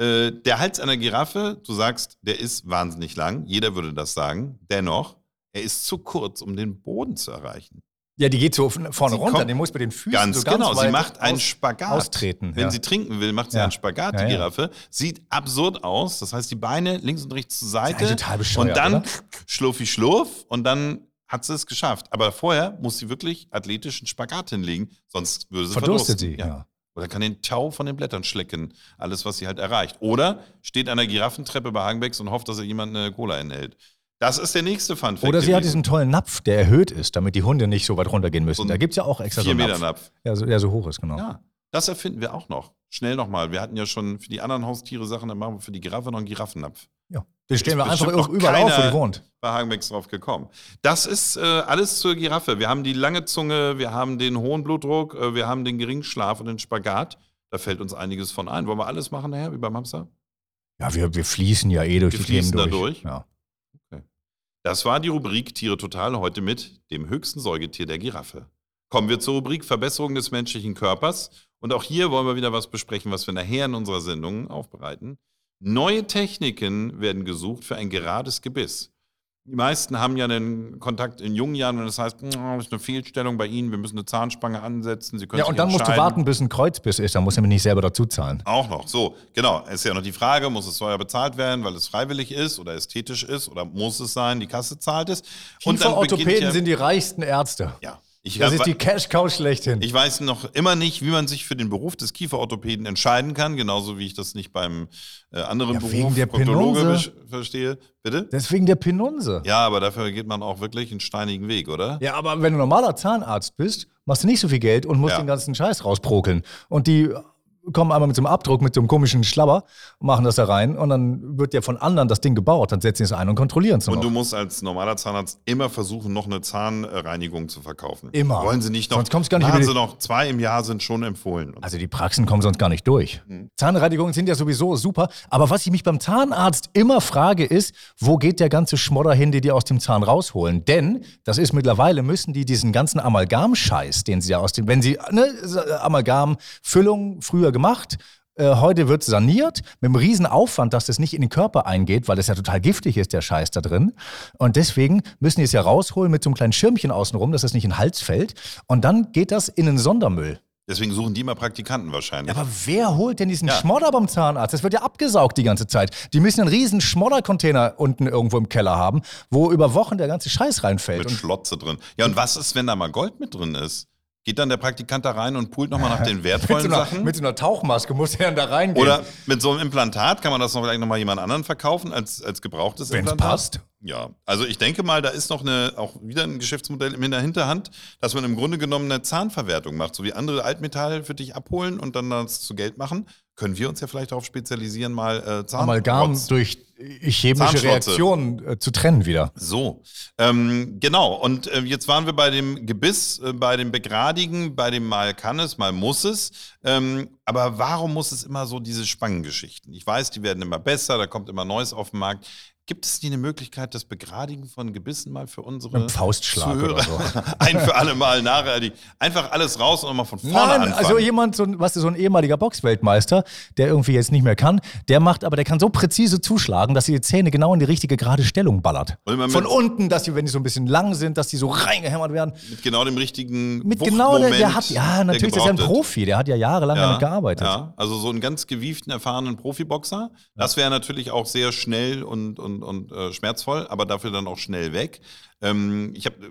Äh, der Hals einer Giraffe, du sagst, der ist wahnsinnig lang. Jeder würde das sagen. Dennoch, er ist zu kurz, um den Boden zu erreichen. Ja, die geht so vorne Sie runter, die muss mit den Füßen Ganz, so ganz genau, sie macht einen aus- Spagat. austreten, Wenn ja. sie trinken will, macht sie Ja. einen Spagat, die Ja, ja. Giraffe. Sieht absurd aus. Das heißt, die Beine links und rechts zur Seite. eigentlich total bescheuert, und dann oder? schlurfi schlurf und dann hat sie es geschafft. Aber vorher muss sie wirklich athletischen Spagat hinlegen, sonst würde sie Verdurstet verdursten. sie, ja. Oder kann den Tau von den Blättern schlecken. Alles, was sie halt erreicht. Oder steht an der Giraffentreppe bei Hagenbecks und hofft, dass er jemand eine Cola enthält. Das ist der nächste Fun Fact Oder sie hat diesen tollen Napf, der erhöht ist, damit die Hunde nicht so weit runtergehen müssen. So da gibt es ja auch extra so Vier einen Meter Napf. Napf. Ja, so, der so hoch ist, genau. Ja, das erfinden wir auch noch. Schnell nochmal. Wir hatten ja schon für die anderen Haustiere Sachen, dann machen wir für die Giraffe noch einen Giraffennapf. Ja. Den stellen wir einfach noch überall auf, wo die wohnt. Bei Hagenbecks drauf gekommen. Das ist äh, alles zur Giraffe. Wir haben die lange Zunge, wir haben den hohen Blutdruck, äh, wir haben den geringen Schlaf und den Spagat. Da fällt uns einiges von ein. Wollen wir alles machen nachher, wie beim Hamster? Ja, wir, wir fließen ja eh durch Wir die Themen fließen da durch. durch? Ja. Das war die Rubrik Tiere Total heute mit dem höchsten Säugetier der Giraffe. Kommen wir zur Rubrik Verbesserung des menschlichen Körpers. Und auch hier wollen wir wieder was besprechen, was wir nachher in unserer Sendung aufbereiten. Neue Techniken werden gesucht für ein gerades Gebiss. Die meisten haben ja einen Kontakt in jungen Jahren, wenn das heißt, "Mm, das ist eine Fehlstellung bei Ihnen, wir müssen eine Zahnspange ansetzen. Sie können Ja, und dann musst du entscheiden." warten, bis ein Kreuzbiss ist. Dann musst du nämlich nicht selber dazu zahlen. Auch noch. So, genau. Es ist ja noch die Frage, muss es teuer bezahlt werden, weil es freiwillig ist oder ästhetisch ist oder muss es sein, die Kasse zahlt es? Und dann Kieferorthopäden ja, sind die reichsten Ärzte. ja. Ich, Das ist die Cash-Cow schlechthin. ich weiß noch immer nicht, wie man sich für den Beruf des Kieferorthopäden entscheiden kann, genauso wie ich das nicht beim äh, anderen Ja, Beruf wegen der Proktologe verstehe. Bitte? Deswegen der Penunse. Ja, aber dafür geht man auch wirklich einen steinigen Weg, oder? Ja, aber wenn du normaler Zahnarzt bist, machst du nicht so viel Geld und musst Ja. den ganzen Scheiß rausprokeln. Und die kommen einmal mit so einem Abdruck, mit so einem komischen Schlabber, machen das da rein und dann wird ja von anderen das Ding gebaut. Dann setzen sie es ein und kontrollieren es Und noch. du musst als normaler Zahnarzt immer versuchen, noch eine Zahnreinigung zu verkaufen. Immer. Wollen sie nicht noch? Sonst kommst du gar nicht Machen sie noch zwei im Jahr sind schon empfohlen. Also die Praxen kommen sonst gar nicht durch. Mhm. Zahnreinigungen sind ja sowieso super. Aber was ich mich beim Zahnarzt immer frage, ist, wo geht der ganze Schmodder hin, den die aus dem Zahn rausholen? Denn das ist mittlerweile, müssen die diesen ganzen Amalgamscheiß, den sie ja aus dem, wenn sie, ne, Amalgamfüllung früher gemacht, äh, heute wird saniert mit einem riesen Aufwand, dass das nicht in den Körper eingeht, weil das ja total giftig ist, der Scheiß da drin. Und deswegen müssen die es ja rausholen mit so einem kleinen Schirmchen außenrum, dass das nicht in den Hals fällt. Und dann geht das in den Sondermüll. Deswegen suchen die immer Praktikanten wahrscheinlich. Ja, aber wer holt denn diesen Ja. Schmodder beim Zahnarzt? Das wird ja abgesaugt die ganze Zeit. Die müssen einen riesen Schmoddercontainer unten irgendwo im Keller haben, wo über Wochen der ganze Scheiß reinfällt. mit Und Schlotze drin. Ja, und was ist, wenn da mal Gold mit drin ist? Geht dann der Praktikant da rein und pult nochmal nach den mit, wertvollen so einer, Sachen? mit so einer Tauchmaske muss er dann da reingehen. Oder mit so einem Implantat kann man das noch vielleicht nochmal jemand anderen verkaufen als, als gebrauchtes Wenn's Implantat? passt. Ja, also ich denke mal, da ist noch eine, auch wieder ein Geschäftsmodell in der Hinterhand, dass man im Grunde genommen eine Zahnverwertung macht, so wie andere Altmetalle für dich abholen und dann das zu Geld machen. Können wir uns ja vielleicht darauf spezialisieren, mal äh, Zahn Amalgam Rotz- durch chemische. Reaktionen äh, zu trennen wieder. So, ähm, genau. Und äh, jetzt waren wir bei dem Gebiss, äh, bei dem Begradigen, bei dem mal kann es, mal muss es. Ähm, aber warum muss es immer so diese Spangengeschichten? Ich weiß, die werden immer besser, da kommt immer Neues auf den Markt. Gibt es nie eine Möglichkeit, das Begradigen von Gebissen mal für unsere Ein Faustschlag Zuhörer oder so. ein für alle Mal nachhaltig? Einfach alles raus und nochmal von vorne Nein, anfangen. also jemand, so ein, was ist so ein ehemaliger Boxweltmeister, der irgendwie jetzt nicht mehr kann, der macht, aber der kann so präzise zuschlagen, dass sie die Zähne genau in die richtige gerade Stellung ballert. Von unten, dass sie, wenn die so ein bisschen lang sind, dass die so reingehämmert werden. mit genau dem richtigen Mit genau der, der hat, ja, natürlich, das ist ja ein. Profi, der hat ja jahrelang damit gearbeitet. Ja, also so einen ganz gewieften, erfahrenen Profiboxer. Das wäre natürlich auch sehr schnell und, und, und äh, schmerzvoll, aber dafür dann auch schnell weg. Ähm, ich hab, äh,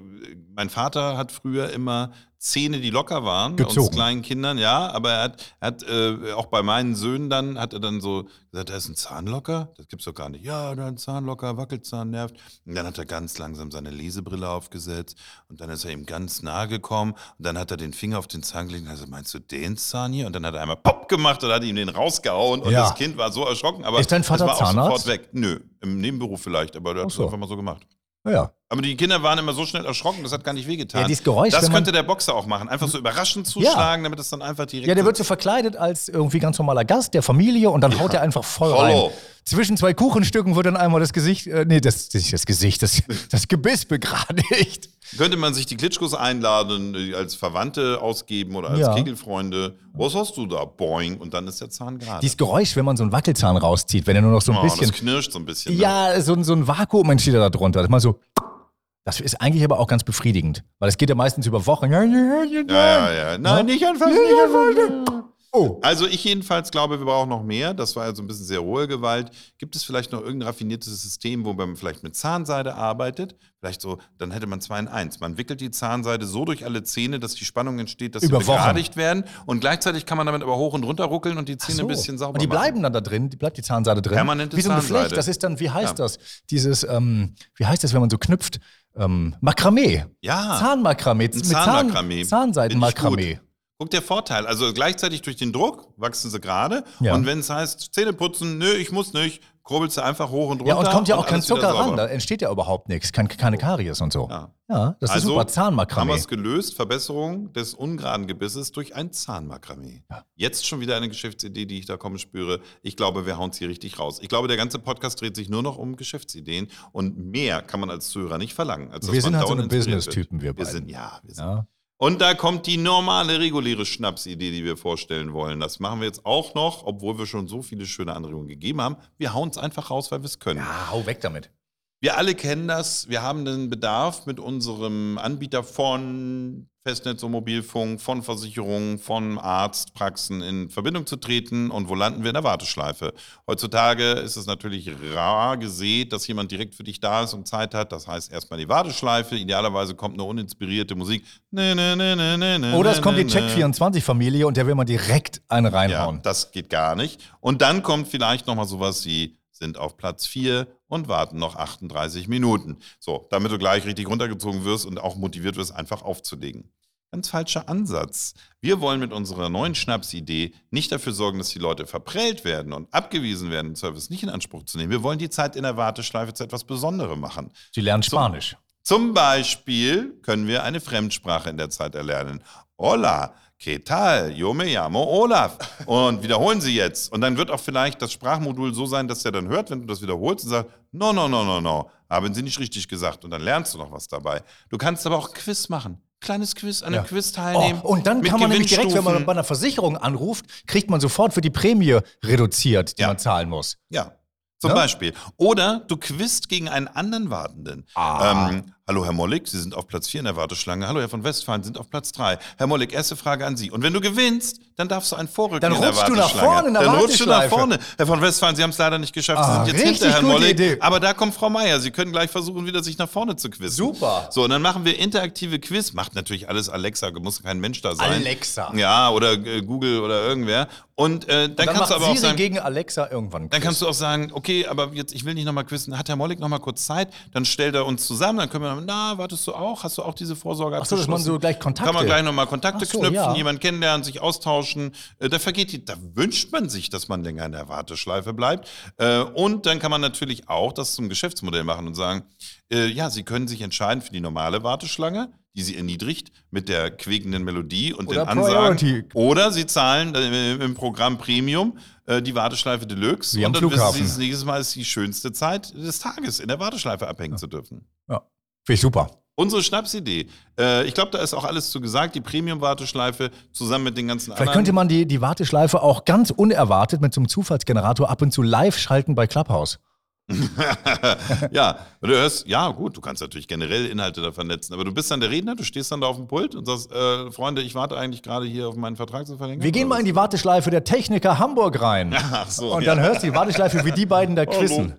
mein Vater hat früher immer Zähne, die locker waren, bei uns Gezogen. kleinen Kindern, ja, aber er hat, er hat äh, auch bei meinen Söhnen dann, hat er dann so gesagt, da ist ein Zahnlocker, das gibt's doch gar nicht. Ja, da ein Zahnlocker, Wackelzahn nervt. Und dann hat er ganz langsam seine Lesebrille aufgesetzt und dann ist er ihm ganz nahe gekommen und dann hat er den Finger auf den Zahn gelegt und hat gesagt, meinst du den Zahn hier? Und dann hat er einmal Pop gemacht und hat ihm den rausgehauen und Ja. das Kind war so erschrocken, aber Ist dein Vater es war auch Zahnarzt? sofort weg. Nö, im Nebenberuf vielleicht, aber der hat es so. einfach mal so gemacht. Ja. Aber die Kinder waren immer so schnell erschrocken, das hat gar nicht wehgetan. Ja, dieses Geräusch, das könnte der Boxer auch machen. Einfach so überraschend zuschlagen, damit es dann einfach direkt. Ja, der wird so verkleidet als irgendwie ganz normaler Gast der Familie und dann haut er einfach voll Hallo. rein. Zwischen zwei Kuchenstücken wird dann einmal das Gesicht, äh, nee, das, das, das Gesicht, das, das Gebiss begradigt. Könnte man sich die Klitschkos einladen, die als Verwandte ausgeben oder als Ja. Kegelfreunde. Was hast du da? Boing. Und dann ist der Zahn gerade. Dieses Geräusch, wenn man so einen Wackelzahn rauszieht, wenn er nur noch so ein oh, bisschen. das knirscht so ein bisschen. ne? Ja, so, ein- so ein Vakuum entsteht da drunter. Das ist mal so. Das ist eigentlich aber auch ganz befriedigend, weil es geht ja meistens über Wochen. Ja, ja, ja, Ja, ja, ja. Nein, nicht anfassen, nicht anfassen. Oh. Also ich jedenfalls glaube, wir brauchen noch mehr. Das war ja so ein bisschen sehr rohe Gewalt. Gibt es vielleicht noch irgendein raffiniertes System, wo man vielleicht mit Zahnseide arbeitet? Vielleicht so, dann hätte man zwei in eins. Man wickelt die Zahnseide so durch alle Zähne, dass die Spannung entsteht, dass Über sie Wochen. begradigt werden. Und gleichzeitig kann man damit aber hoch und runter ruckeln und die Zähne So. ein bisschen sauber Und die machen. bleiben dann da drin, die bleibt die Zahnseide drin. Permanente Wie so ein Zahnseide. Geflecht. Das ist dann, wie heißt Ja. das? Dieses, ähm, wie heißt das, wenn man so knüpft? Ähm, Makramee. Ja. Zahnmakramee. Zahnmakramee. Zahn, Zahnseitenmakramee. Guck, der Vorteil. Also gleichzeitig durch den Druck wachsen sie gerade. Ja. Und wenn es heißt, Zähne putzen, nö, ich muss nicht, kurbelst du einfach hoch und runter. Ja, und kommt ja auch kein Zucker ran. Da entsteht ja überhaupt nichts. Kein, keine Karies und so. Ja. Ja, das ist Also super. Haben wir Zahnmakramee. es gelöst, Verbesserung des ungeraden Gebisses durch ein Zahnmakramee. Ja. Jetzt schon wieder eine Geschäftsidee, die ich da kommen spüre. Ich glaube, wir hauen es hier richtig raus. Ich glaube, der ganze Podcast dreht sich nur noch um Geschäftsideen und mehr kann man als Zuhörer nicht verlangen. Wir sind halt so eine inspiriert Business-Typen, wir wird. Wir sind, ja, wir sind. Ja. Und da kommt die normale, reguläre Schnapsidee, die wir vorstellen wollen. Das machen wir jetzt auch noch, obwohl wir schon so viele schöne Anregungen gegeben haben. Wir hauen es einfach raus, weil wir es können. ja, hau weg damit. Wir alle kennen das. Wir haben den Bedarf mit unserem Anbieter von Festnetz und Mobilfunk, von Versicherungen, von Arztpraxen in Verbindung zu treten. Und wo landen wir in der Warteschleife? Heutzutage ist es natürlich rar gesät, dass jemand direkt für dich da ist und Zeit hat. Das heißt erstmal die Warteschleife. Idealerweise kommt eine uninspirierte Musik. Ne, ne, ne, ne, ne, ne, Oder es kommt die ne, ne. Check24-Familie und der will mal direkt eine Ja, reinhauen. das geht gar nicht. Und dann kommt vielleicht noch mal sowas wie sind auf Platz 4 und warten noch 38 Minuten. So, damit du gleich richtig runtergezogen wirst und auch motiviert wirst, einfach aufzulegen. Ganz falscher Ansatz. Wir wollen mit unserer neuen Schnapsidee nicht dafür sorgen, dass die Leute verprellt werden und abgewiesen werden, den Service nicht in Anspruch zu nehmen. Wir wollen die Zeit in der Warteschleife zu etwas Besonderem machen. Sie lernen Spanisch. Zum Beispiel können wir eine Fremdsprache in der Zeit erlernen. Hola, ¿qué tal? Yo me llamo Olaf. Und wiederholen Sie jetzt. Und dann wird auch vielleicht das Sprachmodul so sein, dass er dann hört, wenn du das wiederholst und sagt, no, no, no, no, no, haben Sie nicht richtig gesagt. Und dann lernst du noch was dabei. Du kannst aber auch Quiz machen. Kleines Quiz, an einem Ja. Quiz teilnehmen. Oh, und dann kann man nämlich direkt, wenn man bei einer Versicherung anruft, kriegt man sofort für die Prämie reduziert, die Ja. man zahlen muss. Ja. Zum Ne? Beispiel. Oder du quizst gegen einen anderen Wartenden. Ah. Ähm, hallo Herr Mollig, Sie sind auf Platz 4 in der Warteschlange. Hallo Herr von Westfalen, Sie sind auf Platz 3. Herr Mollig, erste Frage an Sie. Und wenn du gewinnst, dann darfst du einen Vorrücken Dann in der rutschst du nach Warteschlange. vorne in der Dann rutschst du nach vorne. Herr von Westfalen, Sie haben es leider nicht geschafft. Ah, Sie sind jetzt hinter Herrn Mollig. Idee. Aber da kommt Frau Meier. Sie können gleich versuchen, wieder sich nach vorne zu quizzen. Super. So, und dann machen wir interaktive Quiz. Macht natürlich alles Alexa, muss kein Mensch da sein. Alexa. Ja, oder äh, Google oder irgendwer. Und äh, dann, Dann, kannst du aber auch Siri sagen, gegen Alexa irgendwann. dann kannst du auch sagen, okay, aber jetzt, ich will nicht nochmal quizzen. Hat Herr Mollig nochmal kurz Zeit? Dann stellt er uns zusammen. Dann können wir, na, wartest du auch? Hast du auch diese Vorsorge Ach so, dass man so gleich Kontakte- Kann man gleich nochmal Kontakte so, knüpfen, ja. jemanden kennenlernen, sich austauschen. Äh, Da vergeht die, da wünscht man sich, dass man länger in der Warteschleife bleibt. Äh, Und dann kann man natürlich auch das zum Geschäftsmodell machen und sagen, äh, ja, Sie können sich entscheiden für die normale Warteschlange, die Sie erniedrigt mit der quiekenden Melodie und Oder den Ansagen. Priority. Oder Sie zahlen im Programm Premium die Warteschleife Deluxe. Wie und dann Flughafen. wissen Sie, nächstes Mal ist die schönste Zeit des Tages, in der Warteschleife abhängen zu dürfen. Ja. Finde ich super. Unsere Schnapsidee. Äh, ich glaube, da ist auch alles zu gesagt. Die Premium-Warteschleife zusammen mit den ganzen Vielleicht könnte man die, die Warteschleife auch ganz unerwartet mit so einem Zufallsgenerator ab und zu live schalten bei Clubhouse. ja, du hörst, ja, gut, du kannst natürlich generell Inhalte da vernetzen, aber du bist dann der Redner, du stehst dann da auf dem Pult und sagst, äh, Freunde, ich warte eigentlich gerade hier auf meinen Vertrag zu verlängern. Wir gehen mal in die Warteschleife der Techniker Hamburg rein. Ach so, und ja. dann hörst du die Warteschleife, wie die beiden da Hallo.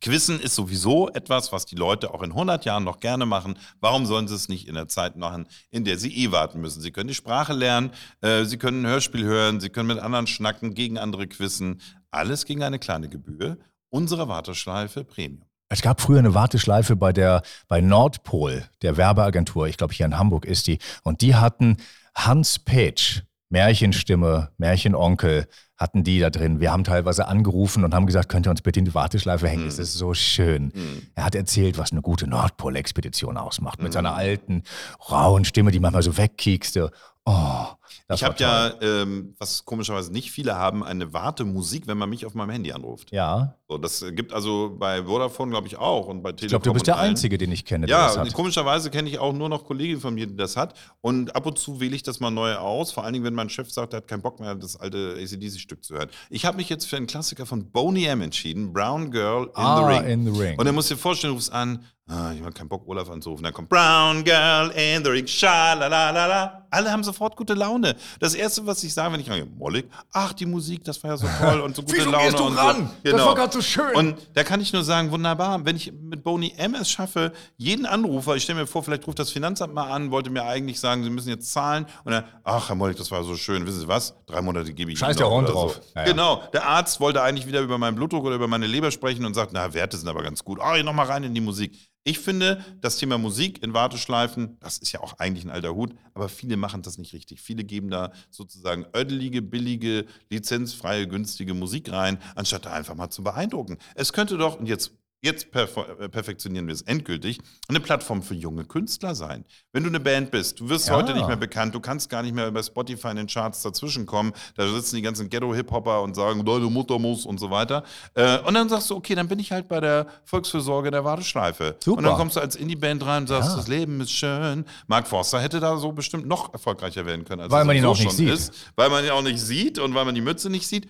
Quizzen. Ist sowieso etwas, was die Leute auch in 100 Jahren noch gerne machen. Warum sollen sie es nicht in der Zeit machen, in der sie eh warten müssen? Sie können die Sprache lernen, äh, sie können ein Hörspiel hören, sie können mit anderen schnacken, gegen andere quizzen. Alles gegen eine kleine Gebühr. Unsere Warteschleife Premium. Es gab früher eine Warteschleife bei der bei Nordpol, der Werbeagentur. Ich glaube, hier in Hamburg ist die. Und die hatten Hans Petsch, Märchenstimme, Märchenonkel, hatten die da drin. Wir haben teilweise angerufen und haben gesagt, könnt ihr uns bitte in die Warteschleife hängen? Es ist so schön. Er hat erzählt, was eine gute Nordpol-Expedition ausmacht. Mit seiner alten, rauen Stimme, die manchmal so wegkiekste. Oh, ich habe ja, ähm, was komischerweise nicht viele haben, eine Wartemusik, wenn man mich auf meinem Handy anruft. Ja, So, das gibt also bei Vodafone, glaube ich, auch und bei Telekom. ich glaube, du bist der allen. Einzige, den ich kenne, der Ja, das hat. komischerweise kenne ich auch nur noch Kollegen von mir, die das hat. Und ab und zu wähle ich das mal neu aus. Vor allen Dingen, wenn mein Chef sagt, er hat keinen Bock mehr, das alte ACDC-Stück zu hören. Ich habe mich jetzt für einen Klassiker von Boney M entschieden, Brown Girl in ah, the Ring. in the Ring. Und dann musst du dir vorstellen, du rufst an, ah, ich habe keinen Bock, Olaf anzurufen. Dann kommt Brown Girl in the Ring, schalalala. Alle haben sofort gute Laune. Das Erste, was ich sage, wenn ich rangehe, Mollig, ach, die Musik, das war ja so toll und so gute Wieso Laune. gehst du und ran? So. Das war grad so schön. Und da kann ich nur sagen, wunderbar, wenn ich mit Boney M es schaffe, jeden Anrufer, ich stelle mir vor, vielleicht ruft das Finanzamt mal an, wollte mir eigentlich sagen, sie müssen jetzt zahlen. Und dann, ach, Herr Mollig, das war so schön, wissen Sie was? Drei Monate gebe ich Scheiß Ihnen der oder drauf. So. Ja, ja. Genau, der Arzt wollte eigentlich wieder über meinen Blutdruck oder über meine Leber sprechen und sagt, na, Werte sind aber ganz gut. Ah, noch mal rein in die Musik. Ich finde, das Thema Musik in Warteschleifen, das ist ja auch eigentlich ein alter Hut, aber viele machen das nicht richtig. Viele geben da sozusagen ödelige, billige, lizenzfreie, günstige Musik rein, anstatt da einfach mal zu beeindrucken. Es könnte doch, und jetzt jetzt perf- perfektionieren wir es endgültig, eine Plattform für junge Künstler sein. Wenn du eine Band bist, du wirst Ja. heute nicht mehr bekannt, du kannst gar nicht mehr bei Spotify in den Charts dazwischenkommen, da sitzen die ganzen Ghetto-Hip-Hopper und sagen, deine Mutter muss und so weiter. Äh, und dann sagst du, okay, dann bin ich halt bei der Volksfürsorge der Warteschleife. Super. Und dann kommst du als Indie-Band rein und sagst, Ja. das Leben ist schön. Mark Forster hätte da so bestimmt noch erfolgreicher werden können, als Weil er man ihn sowieso auch nicht sieht. ist. Weil man ihn auch nicht sieht und weil man die Mütze nicht sieht.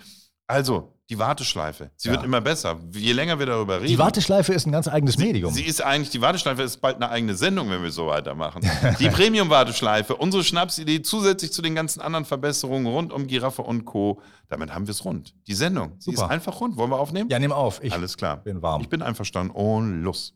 Also, die Warteschleife. Sie Ja. wird immer besser. Je länger wir darüber reden. Die Warteschleife ist ein ganz eigenes Medium. Sie ist eigentlich, die Warteschleife ist bald eine eigene Sendung, wenn wir so weitermachen. Die Premium-Warteschleife, unsere Schnapsidee zusätzlich zu den ganzen anderen Verbesserungen rund um Giraffe und Co. Damit haben wir es rund. Die Sendung, sie Super. ist einfach rund. Wollen wir aufnehmen? ja, nimm auf. Ich Alles klar. bin warm. Ich bin einverstanden und los.